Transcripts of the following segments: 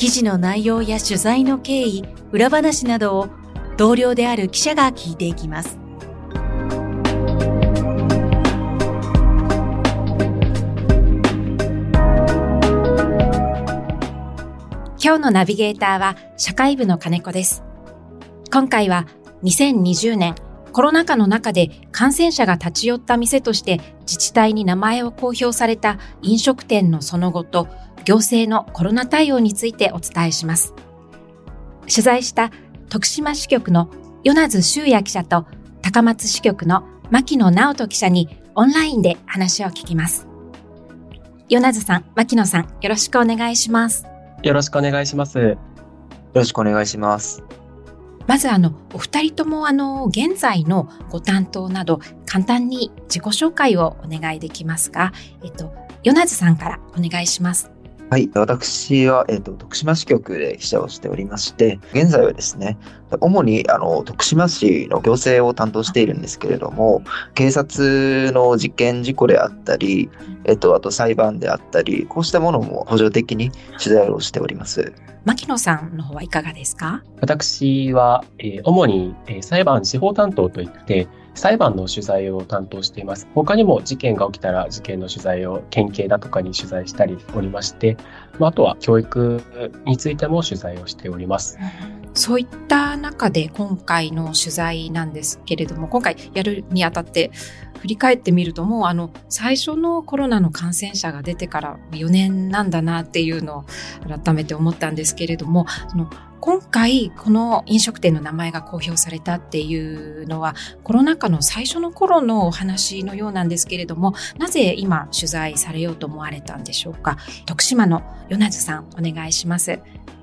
記事の内容や取材の経緯、裏話などを同僚である記者が聞いていきます。今日のナビゲーターは社会部の金子です。今回は2020年コロナ禍の中で感染者が立ち寄った店として自治体に名前を公表された飲食店のその後と行政のコロナ対応についてお伝えします。取材した徳島支局の米津修也記者と高松支局の牧野直人記者にオンラインで話を聞きます。米津さん、牧野さん、よろしくお願いします。よろしくお願いします。よろしくお願いします。まずあの、お二人ともあの、現在のご担当など、簡単に自己紹介をお願いできますかえっと、米津さんからお願いします。はい。私は、えっ、ー、と、徳島支局で記者をしておりまして、現在はですね、主に、あの、徳島市の行政を担当しているんですけれども、警察の事件事故であったり、えっ、ー、と、あと裁判であったり、こうしたものも補助的に取材をしております。牧野さんの方はいかがですか？私は、えー、主に、えー、裁判司法担当といって、裁判の取材を担当しています。他にも事件が起きたら事件の取材を県警だとかに取材したりおりまして、まあ、あとは教育についても取材をしております。そういった中で今回の取材なんですけれども、今回やるにあたって振り返ってみるともうあの最初のコロナの感染者が出てから4年なんだなっていうのを改めて思ったんですけれども、その今回この飲食店の名前が公表されたっていうのはコロナ禍の最初の頃のお話のようなんですけれどもなぜ今取材されようと思われたんでしょうか？徳島の米津さんお願いします。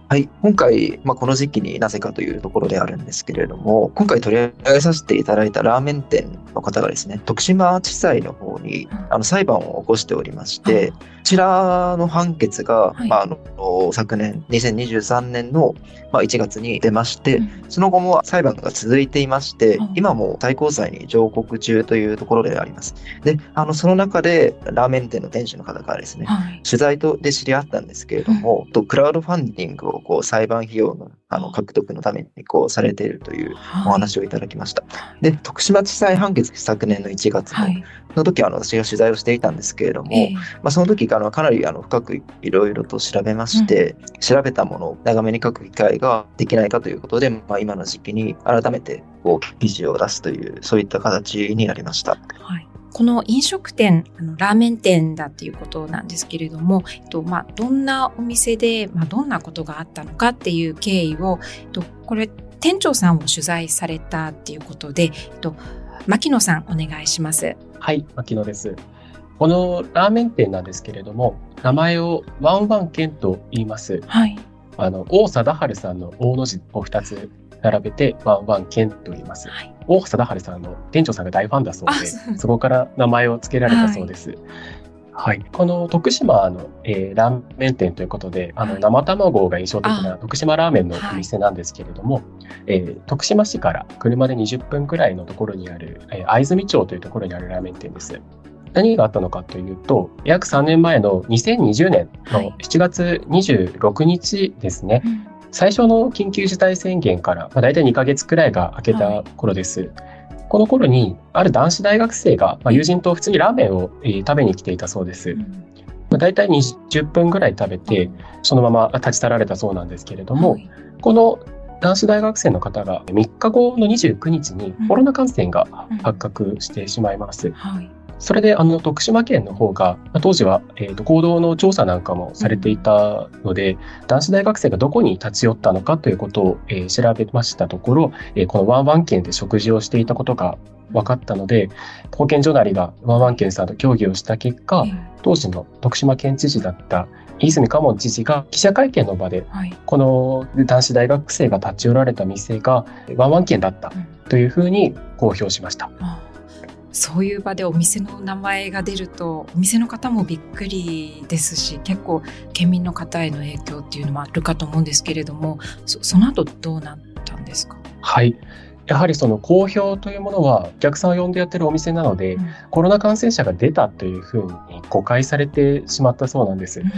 はい。今回、まあ、この時期になぜかというところであるんですけれども、今回取り上げさせていただいたラーメン店の方がですね、徳島地裁の方に、あの裁判を起こしておりまして、こちらの判決が、はい、まあ、あの昨年、2023年の、まあ、1月に出まして、うん、その後も裁判が続いていまして、うん、今も最高裁に上告中というところであります。で、あの、その中で、ラーメン店の店主の方がですね、はい、取材とで知り合ったんですけれども、うん、とクラウドファンディングをこう裁判費用のあの獲得のためにこうされているというお話をいただきました。で、徳島地裁判決昨年の1月の,、はい、の時あの私が取材をしていたんですけれども、えー、まあ、その時あのかなりあの深くいろいろと調べまして、うん、調べたものを長めに書く機会ができないかということで、まあ、今の時期に改めてこう記事を出すというそういった形になりました。はいこの飲食店、あのラーメン店だっていうことなんですけれども、えっとまあ、どんなお店で、まあ、どんなことがあったのかっていう経緯を、えっと、これ店長さんを取材されたっていうことで、えっと、牧野さんお願いします。はい、牧野です。このラーメン店なんですけれども、名前をワンワン県と言います。はい。あの、王貞治さんの大の字を2つ並べてワンワンケンと言います。はい、大貞治さんの店長さんが大ファンだそうで、そこから名前を付けられたそうです。はい、はい、この徳島の、えー、ラーメン店ということで、あの生卵が印象的な徳島ラーメンのお店なんですけれども、えー、徳島市から車で20分くらいのところにある、えー、藍住町というところにあるラーメン店です。何があったのかというと、約3年前の2020年の7月26日ですね、はいうん最初の緊急事態宣言から、まあ、大体2ヶ月くらいが明けた頃です。はい、この頃に、ある男子大学生が、まあ、友人と普通にラーメンを、えー、食べに来ていたそうです。うん、まあ、大体20分ぐらい食べて、そのまま立ち去られたそうなんですけれども、はい、この男子大学生の方が3日後の29日にコロナ感染が発覚してしまいます。うんはいそれであの徳島県の方が、当時は、えーと、行動の調査なんかもされていたので、うん、男子大学生がどこに立ち寄ったのかということを、えー、調べましたところ、えー、このワンワン県で食事をしていたことが分かったので、保健所なりがワンワン県さんと協議をした結果、当時の徳島県知事だった泉嘉門知事が記者会見の場で、はい、この男子大学生が立ち寄られた店がワンワン県だったというふうに公表しました。うんそういう場でお店の名前が出るとお店の方もびっくりですし結構県民の方への影響っていうのもあるかと思うんですけれどもそその後どうなったんですか？はい。やはりその公表というものはお客さんを呼んでやってるお店なので、うん、コロナ感染者が出たというふうに誤解されてしまったそうなんです。うん、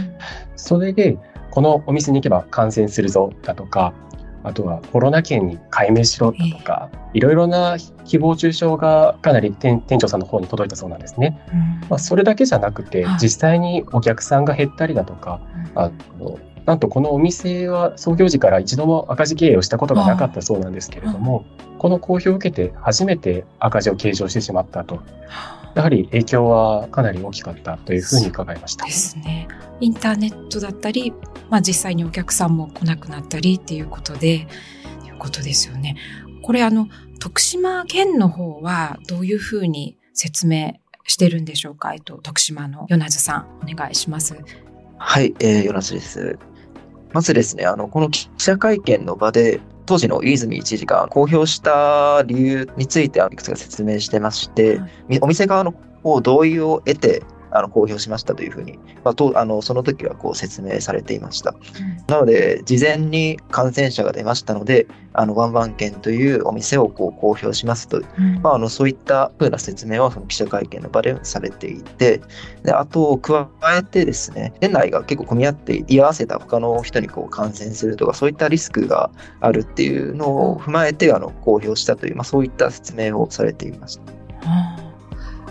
それでこのお店に行けば感染するぞだとかあとはコロナ券に解明しろとか、いろいろな誹謗中傷がかなり店長さんの方に届いたそうなんですね。うん、まあ、それだけじゃなくて、実際にお客さんが減ったりだとか、あのなんとこのお店は創業時から一度も赤字経営をしたことがなかったそうなんですけれども、この公表を受けて初めて赤字を計上してしまったと。やはり影響はかなり大きかったというふうに伺いました。ですね。インターネットだったり、まあ、実際にお客さんも来なくなったりっていうことで、いうことですよね。これあの、徳島県の方はどういうふうに説明してるんでしょうか？えっと、徳島の米津さん、お願いします。はい、えー、米津です。まずですね、あの、この記者会見の場で、当時の泉知事が公表した理由についていくつか説明してまして、はい、お店側の同意を得て、あの公表しましたというふうに、まあ、とあのその時はこう説明されていました。うん、なので、事前に感染者が出ましたので、あのワンワン券というお店をこう公表しますと、うん、まあ、あのそういったふうな説明をその記者会見の場でされていて、であと、加えてですね、店内が結構混み合って居合わせた他の人にこう感染するとか、そういったリスクがあるっていうのを踏まえてあの公表したという、まあ、そういった説明をされていました。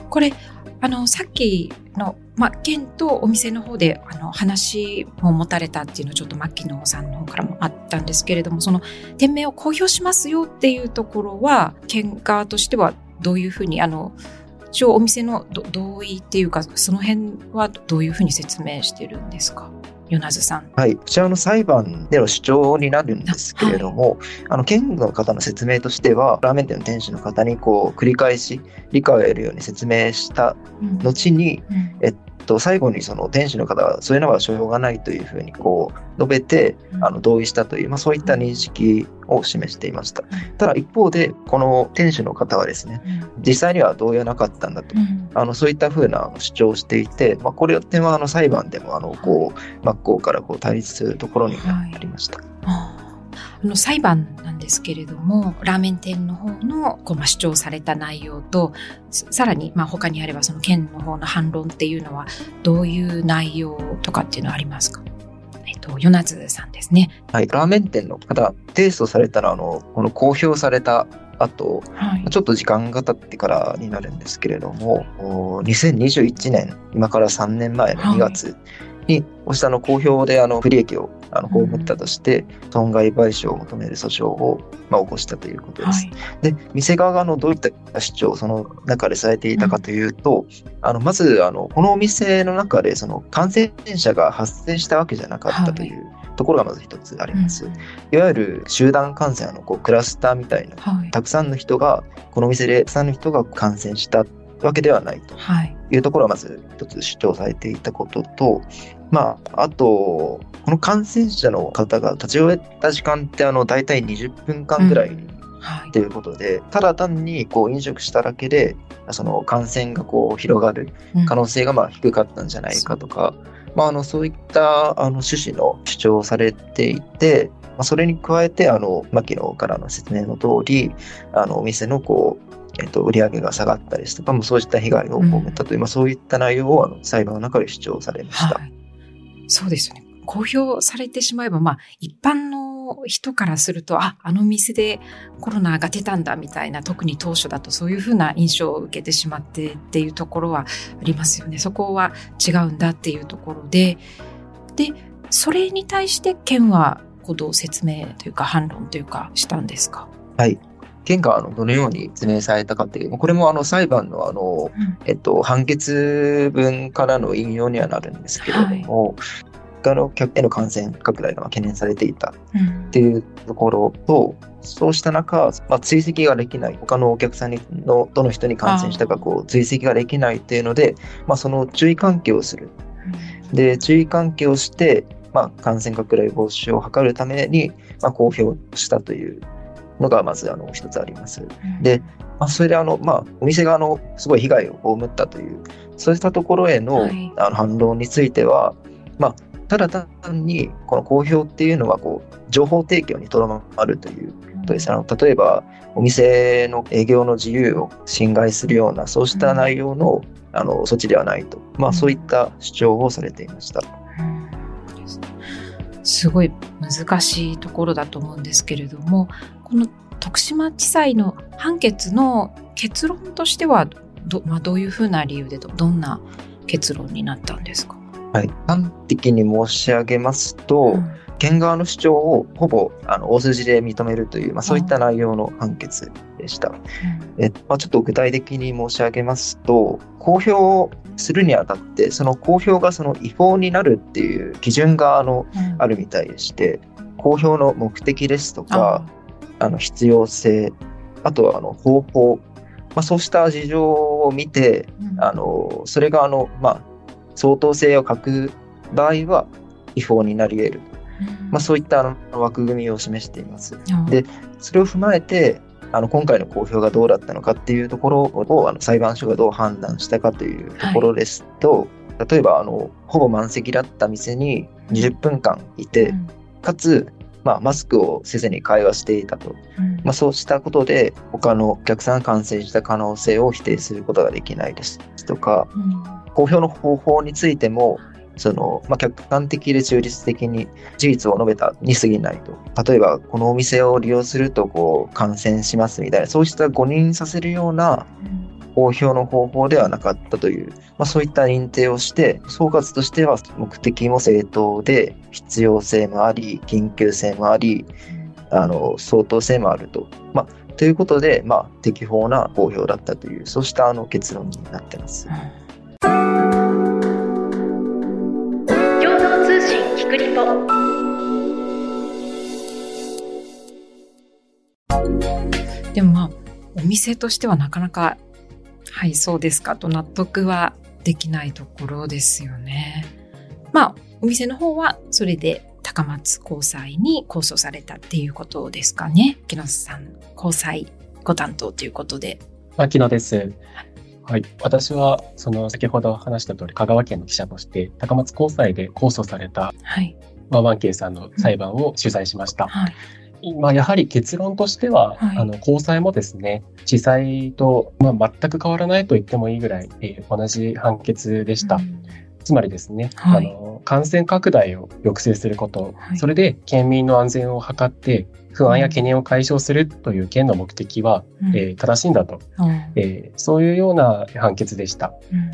これあの、さっきの、ま、県とお店の方で、あの、話を持たれたっていうのはちょっと牧野さんの方からもあったんですけれども、その、店名を公表しますよっていうところは、県側としてはどういうふうに、あの、一応お店の同意っていうか、その辺はどういうふうに説明してるんですか？米津さん。はい。こちらの裁判での主張になるんですけれども、はい、あの、県の方の説明としては、ラーメン店の店主の方にこう、繰り返し理解を得るように説明した後に、うんうん、えっと、最後にその店主の方はそういうのはしょうがないというふうにこう述べて、あの同意したという、まあ、そういった認識を示していました。ただ一方で、この店主の方はですね、実際には同意はなかったんだと、あのそういったふうな主張をしていて、まあ、これってはあの裁判でもあのこう真っ向からこう対立するところになりました。はいあの裁判なんですけれども、ラーメン店の方のこう、まあ、主張された内容と、さらに、まあ、他にあればその県の方の反論っていうのは、どういう内容とかっていうのはありますか？えっと、米津さんですね。はい、ラーメン店の方、提訴されたら、あの、この公表された後、はい、ちょっと時間が経ってからになるんですけれども、2021年、今から3年前の2月うしたの公表であの不利益をあの被ったとして、損害賠償を求める訴訟を、まあ、起こしたということです。はい、で、店側がのどういった主張をその中でされていたかというと、うん、あのまずあのこのお店の中でその感染者が発生したわけじゃなかったという、ところがまず一つあります。うん、いわゆる集団感染のこうクラスターみたいな、はい、たくさんの人が、このお店でたくさんの人が感染したわけではないとい。うところはまず一つ主張されていたことと、まあ、あと、この感染者の方が立ち寄った時間ってあの大体20分間ぐらいとい。うことで、うんはい、ただ単にこう飲食しただけでその感染がこう広がる可能性がまあ低かったんじゃないかとか、う。ん、まあ、あのそういったあの趣旨の主張をされていて、まあ、それに加えてあの牧野からの説明の通りあのお店のこうえっと、売り上げが下がったりとか、もそういった被害を被ったという、うん、まあ、そういった内容をあの裁判の中で主張されました。はいそうですよね。公表されてしまえば、まあ、一般の人からすると、あ、あの店でコロナが出たんだみたいな、特に当初だとそういうふうな印象を受けてしまってっていうところはありますよね。そこは違うんだっていうところで、で、それに対して県はこうどう説明というか反論というかしたんですか？はい。県があのどのように説明されたかっていう、これもあの裁判のあの、えっと、判決文からの引用にはなるんですけれども、はい、他の客への感染拡大が懸念されていたっていうところと、うん、そうした中、まあ、追跡ができない、他のお客さんにのどの人に感染したかこう追跡ができないっていうので、まあ、その注意喚起をする。で、注意喚起をして、まあ、感染拡大防止を図るために、まあ、公表したというのがまずあの一つあります。で、まあ、それであの、まあ、お店があのすごい被害を被ったという、そうしたところへの,、あの反論については、まあ、ただ単にこの公表っていうのはこう情報提供にとどまるということです。あの例えば、お店の営業の自由を侵害するような、そうした内容の,、あの措置ではないと、まあ、そういった主張をされていました。すごい難しいところだと思うんですけれども、この徳島地裁の判決の結論としてはど,、まあ、どういうふうな理由でどんな結論になったんですか？はい、端的に申し上げますと、うん、県側の主張をほぼあの大筋で認めるという、まあ、そういった内容の判決でした。うん、えまあ、ちょっと具体的に申し上げますと、公表するにあたって、その公表がその違法になるっていう基準があの、うん、あるみたいでして、公表の目的ですとか、あの必要性、あとはあの方法、まあ、そうした事情を見て、あのそれがあの、まあ、相当性を欠く場合は違法になり得る。まあ、そういったあの枠組みを示しています。で、それを踏まえて、あの今回の公表がどうだったのかっていうところをあの裁判所がどう判断したかというところですと、はい、例えばあのほぼ満席だった店に20分間いて、うん、かつ、まあ、マスクをせずに会話していたと、うん、まあ、そうしたことで他のお客さんが感染した可能性を否定することができないですとか、うん。公表の方法についても、その、まあ、客観的で中立的に事実を述べたに過ぎないと。例えば、このお店を利用すると、こう、感染しますみたいな、そうした誤認させるような公表の方法ではなかったという、まあ、そういった認定をして、総括としては目的も正当で、必要性もあり、緊急性もあり、あの、相当性もあると。まあ、ということで、まあ、適法な公表だったという、そうしたあの結論になってます。うん店としてはなかなかはいそうですかと納得はできないところですよね。まあお店の方はそれで高松高裁に控訴されたっていうことですかね。木野さん高裁ご担当ということで。牧野です。はい。私は、その、先ほど話した通り、香川県の記者として、高松高裁で控訴された、はい。ワンワンケイさんの裁判を取材しました。はい。まあ、やはり結論としては、はい、あの、高裁もですね、地裁と、まあ、全く変わらないと言ってもいいぐらい、えー、同じ判決でした。うん。つまりですね、はい、あの感染拡大を抑制すること、はい、それで県民の安全を図って不安や懸念を解消するという県の目的は、うん、えー、正しいんだと、うん、えー、そういうような判決でした。うん、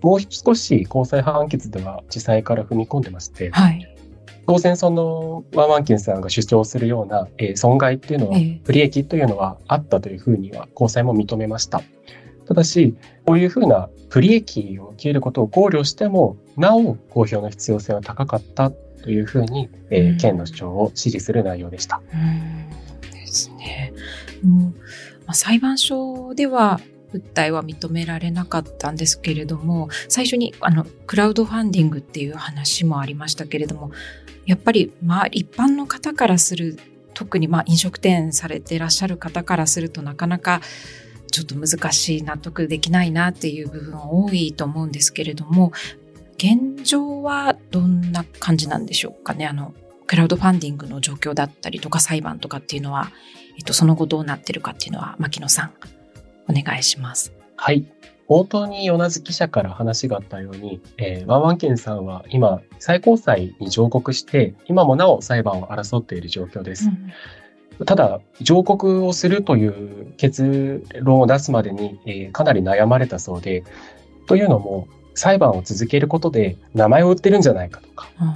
もう少し高裁判決では地裁から踏み込んでまして、はい、当然そのワンワンキンさんが主張するような、えー、損害っていうのは、不利益というのはあったというふうには高裁も認めました。ただし、こういうふうな不利益を受けることを考慮しても、なお公表の必要性は高かったというふうに、えー、県の主張を支持する内容でした。うんですね。もうまあ、裁判所では訴えは認められなかったんですけれども、最初にあのクラウドファンディングっていう話もありましたけれども、やっぱりまあ一般の方からする特にまあ飲食店されてらっしゃる方からするとなかなかちょっと難しい納得できないなっていう部分多いと思うんですけれども現状はどんな感じなんでしょうかね？あのクラウドファンディングの状況だったりとか裁判とかっていうのは、えっと、その後どうなってるかっていうのは牧野さん。お願いします。はい冒頭に米津記者から話があったように、えー、ワンワンケンさんは今、最高裁に上告して、今もなお裁判を争っている状況です。うんただ、上告をするという結論を出すまでに、えー、かなり悩まれたそうで、というのも、裁判を続けることで名前を売ってるんじゃないかとか、うん、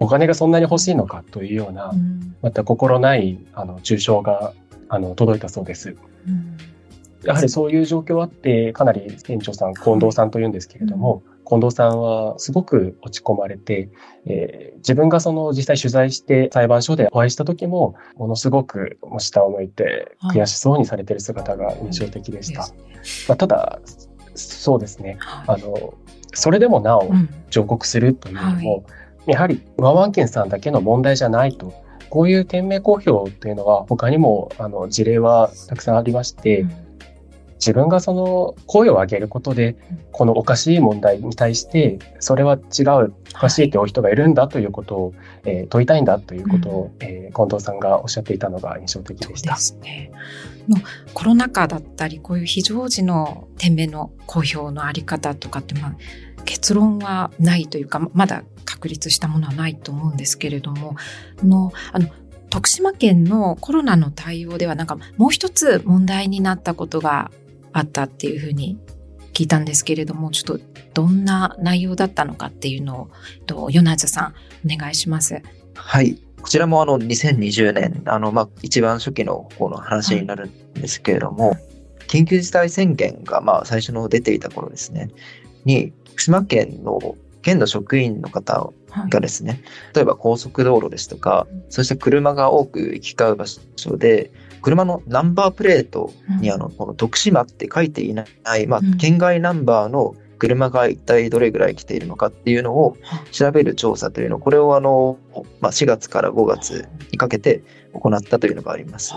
お金がそんなに欲しいのかというような、うん、また心ないあの中傷があの届いたそうです。うんやはりそういう状況あって、かなり店長さん、近藤さんというんですけれども、近藤さんはすごく落ち込まれて、えー、自分がその実際取材して裁判所でお会いした時も、ものすごく下を向いて悔しそうにされている姿が印象的でした。まあ、ただ、そうですね、あの、それでもなお上告するというのも、やはりワンワン県さんだけの問題じゃないと。こういう店名公表というのは他にもあの事例はたくさんありまして、うん自分がその声を上げることで、このおかしい問題に対して、それは違う、おかしいという人がいるんだということを、えー、問いたいんだということを、うん、えー、近藤さんがおっしゃっていたのが印象的でした。ですね。のコロナ禍だったり、こういう非常時の店名の公表のあり方とかって、まあ、結論はないというか、まだ確立したものはないと思うんですけれども、のあの徳島県のコロナの対応ではなんかもう一つ問題になったことがあったっていうふうに聞いたんですけれども、ちょっとどんな内容だったのかっていうのを、と、ヨナズさん、お願いします。はい。こちらもあの2020年、あの、まあ、一番初期の方の話になるんですけれども、はい、緊急事態宣言がまあ最初の出ていた頃ですね、に、福島県の県の職員の方がですね、はい、例えば高速道路ですとか、そうした車が多く行き交う場所で、車のナンバープレートにあの、この徳島って書いていない、まあ、県外ナンバーの車が一体どれぐらい来ているのかっていうのを調べる調査というの、これをあの、まあ、4月から5月にかけて行ったというのがあります。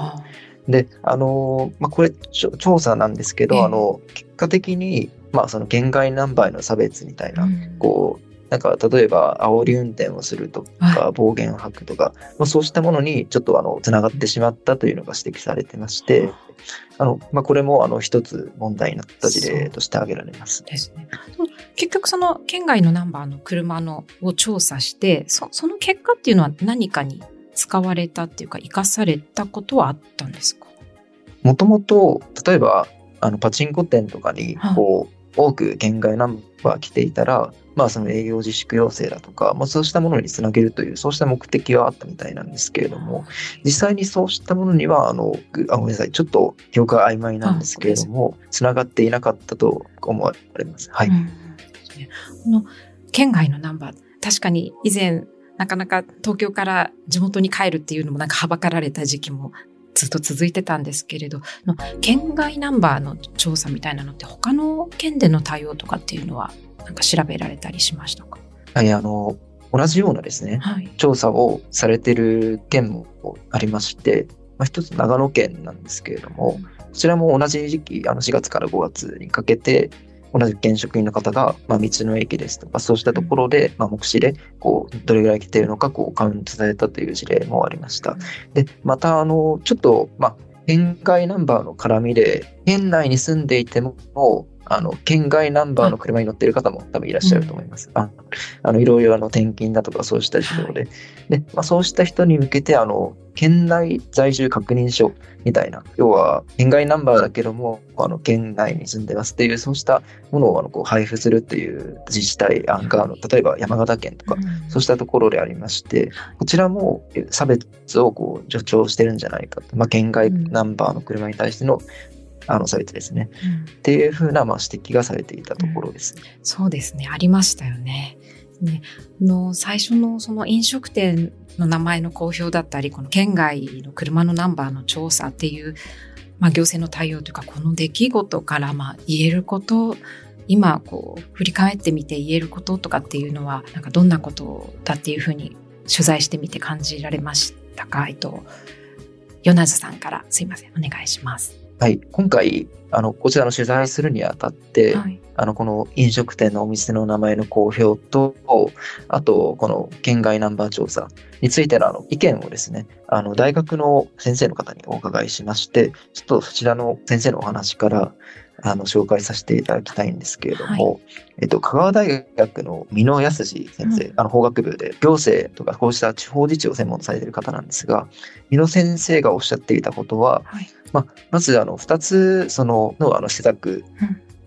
で、あの、まあ、これ調査なんですけど、あの、結果的に、まあ、その県外ナンバーへの差別みたいな、こう、なんか例えば煽り運転をするとか、暴言を吐くとか、まあ、そうしたものにちょっとあの、つながってしまったというのが指摘されてまして、あの、まあ、これもあの、一つ問題になった事例として挙げられます。ですね。結局その県外のナンバーの車のを調査して、そその結果っていうのは何かに使われたっていうか、生かされたことはあったんですか？もともと、例えば、あの、パチンコ店とかに、こう、多く県外ナンバー来ていたら、まあその営業自粛要請だとか、まあそうしたものにつなげるという、そうした目的はあったみたいなんですけれども、実際にそうしたものには、あの、あごめんなさい、ちょっと記憶が曖昧なんですけれども、つながっていなかったと思われます。はい。うん、この県外のナンバー、確かに以前、なかなか東京から地元に帰るっていうのもなんかはばかられた時期もずっと続いてたんですけれど、県外ナンバーの調査みたいなのって他の県での対応とかっていうのはなんか調べられたりしましたか？はい、あの、同じようなですね、はい、調査をされてる県もありまして、まあ、一つ長野県なんですけれども、こちらも同じ時期、あの4月から5月にかけて、同じ県職員の方が、まあ、道の駅ですとか、そうしたところで、まあ、目視で、こう、どれぐらい来ているのか、こう、カウントされたという事例もありました。で、また、あの、ちょっと、まあ、県外ナンバーの絡みで、県内に住んでいても、あの、県外ナンバーの車に乗っている方も多分いらっしゃると思います。ああの、いろいろあの、転勤だとかそうした事情で。で、まあ、そうした人に向けて、あの、県内在住確認書みたいな、要は、県外ナンバーだけども、あの、県内に住んでますっていう、そうしたものをあのこう配布するっていう自治体案が、あの例えば山形県とか、そうしたところでありまして、こちらも差別をこう助長してるんじゃないかと。まあ、県外ナンバーの車に対してのあの、されてですね。うん、っていうふうな、まあ、指摘がされていたところです、うん、そうですね。ありましたよね。ね、の最初のその飲食店の名前の公表だったり、この県外の車のナンバーの調査っていう、まあ、行政の対応というか、この出来事からまあ言えること、今こう振り返ってみて言えることとかっていうのは、なんかどんなことだっていうふうに取材してみて感じられましたか？えっと、ヨナズさんからすいません、お願いします。はい、今回、あの、こちらの取材するにあたって、はい、あの、この飲食店のお店の名前の公表と、あと、この県外ナンバー調査についてのあの意見をですね、あの、大学の先生の方にお伺いしまして、ちょっとそちらの先生のお話から、あの、紹介させていただきたいんですけれども、はい、えっと、香川大学の美濃康先生、うん、あの、法学部で行政とかこうした地方自治を専門とされている方なんですが、美濃先生がおっしゃっていたことは、はい。まあ、まずあの2つそののあの施策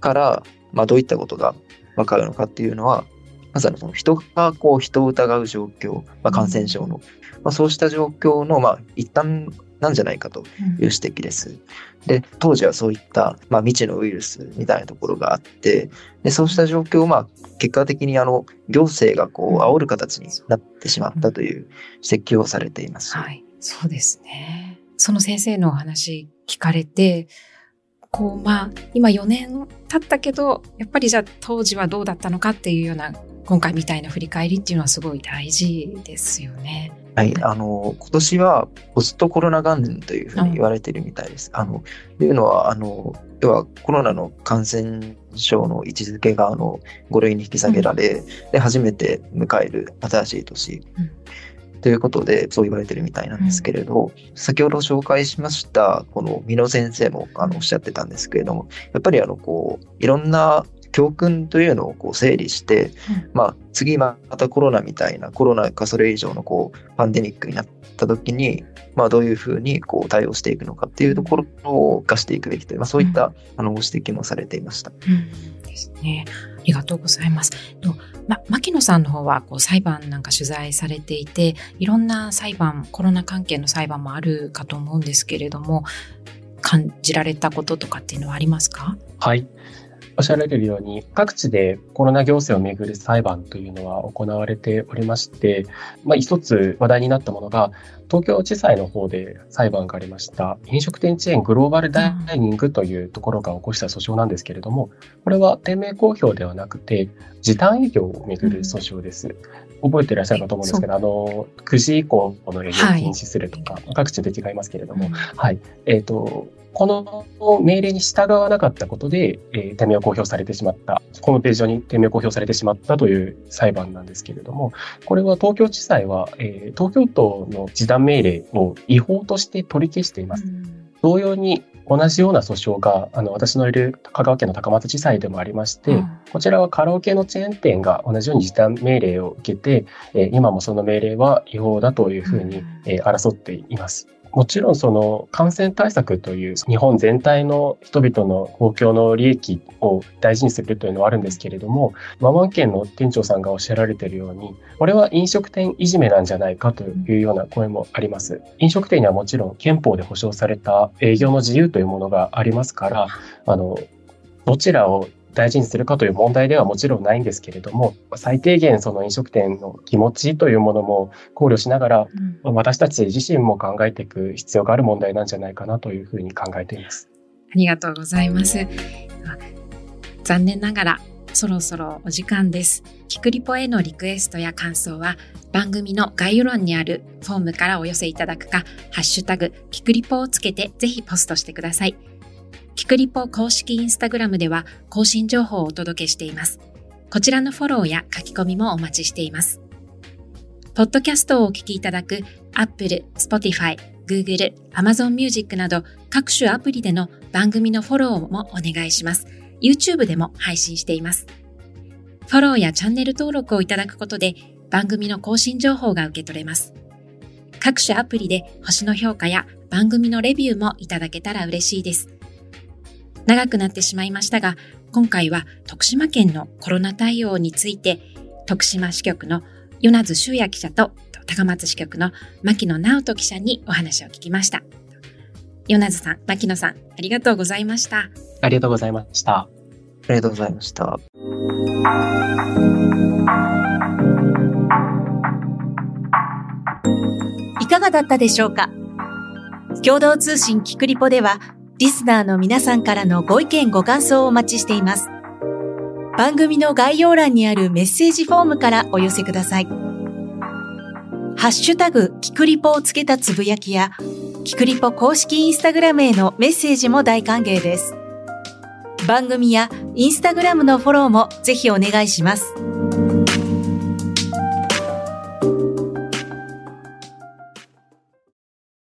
から、まあ、どういったことが分かるのかっていうのはまずあのその人がこう人を疑う状況、まあ、感染症の、まあ、そうした状況の、まあ、一旦なんじゃないかという指摘です。うん、で、当時はそういった、まあ、未知のウイルスみたいなところがあって、でそうした状況を、まあ、結果的にあの、行政がこう、煽る形になってしまったという指摘をされています。はい。そうですね。その先生のお話聞かれて、こう、まあ、今4年経ったけど、やっぱりじゃあ当時はどうだったのかっていうような、今回みたいな振り返りっていうのはすごい大事ですよね。はい、あの、今年はポストコロナ元年というふうに言われているみたいです。あの、というのは、あの、要はコロナの感染症の位置づけが、あの、5類に引き下げられ、うん、で、初めて迎える新しい年。うんということで、そう言われてるみたいなんですけれど、うん、先ほど紹介しました、この美濃先生もあのおっしゃってたんですけれども、やっぱりあの、こう、いろんな教訓というのをこう整理して、うん、まあ、次またコロナみたいなコロナかそれ以上のこうパンデミックになった時に、まあ、どういうふうにこう対応していくのかっていうところを生かしていくべきという、まあ、そういった、あのご指摘もされていました。うん、ですね。ありがとうございます。とま、牧野さんの方はこう裁判なんか取材されていて、いろんな裁判、コロナ関係の裁判もあるかと思うんですけれども、感じられたこととかっていうのはありますか？はい。おっしゃられるように、各地でコロナ行政をめぐる裁判というのは行われておりまして、まあ、一つ話題になったものが、東京地裁の方で裁判がありました、飲食店チェーングローバルダイニングというところが起こした訴訟なんですけれども、これは店名公表ではなくて、時短営業をめぐる訴訟です。覚えていらっしゃるかと思うんですけど、あの、9時以降の営業を禁止するとか、はい、各地で違いますけれども、はい。えっ、ー、と、この命令に従わなかったことで、えー、店名を公表されてしまった、ホームページ上に店名を公表されてしまったという裁判なんですけれども、これは東京地裁は、えー、東京都の時短命令を違法として取り消しています。同様に同じような訴訟が、あの、私のいる香川県の高松地裁でもありまして、うん、こちらはカラオケのチェーン店が同じように時短命令を受けて、えー、今もその命令は違法だというふうに、えー、争っています。もちろんその感染対策という日本全体の人々の公共の利益を大事にするというのはあるんですけれども、ママ県の店長さんがおっしゃられているように、これは飲食店いじめなんじゃないかというような声もあります。飲食店にはもちろん憲法で保障された営業の自由というものがありますから、あの、どちらを大事にするかという問題ではもちろんないんですけれども、最低限その飲食店の気持ちというものも考慮しながら、うん、私たち自身も考えていく必要がある問題なんじゃないかなというふうに考えています。ありがとうございます。残念ながらそろそろお時間です。キクリポへのリクエストや感想は番組の概要欄にあるフォームからお寄せいただくか、ハッシュタグ、キクリポをつけてぜひポストしてください。キクリポ公式インスタグラムでは更新情報をお届けしています。こちらのフォローや書き込みもお待ちしています。ポッドキャストをお聞きいただく Apple、Spotify、Google、Amazon Music など各種アプリでの番組のフォローもお願いします。YouTube でも配信しています。フォローやチャンネル登録をいただくことで番組の更新情報が受け取れます。各種アプリで星の評価や番組のレビューもいただけたら嬉しいです。長くなってしまいましたが、今回は徳島県のコロナ対応について、徳島支局の与那津修也記者と高松支局の牧野直人記者にお話を聞きました。与那津さん、牧野さん、ありがとうございました。ありがとうございました。ありがとうございました。いかがだったでしょうか？共同通信キクリポではリスナーの皆さんからのご意見ご感想をお待ちしています。番組の概要欄にあるメッセージフォームからお寄せください。ハッシュタグ、キクリポをつけたつぶやきや、キクリポ公式インスタグラムへのメッセージも大歓迎です。番組やインスタグラムのフォローもぜひお願いします。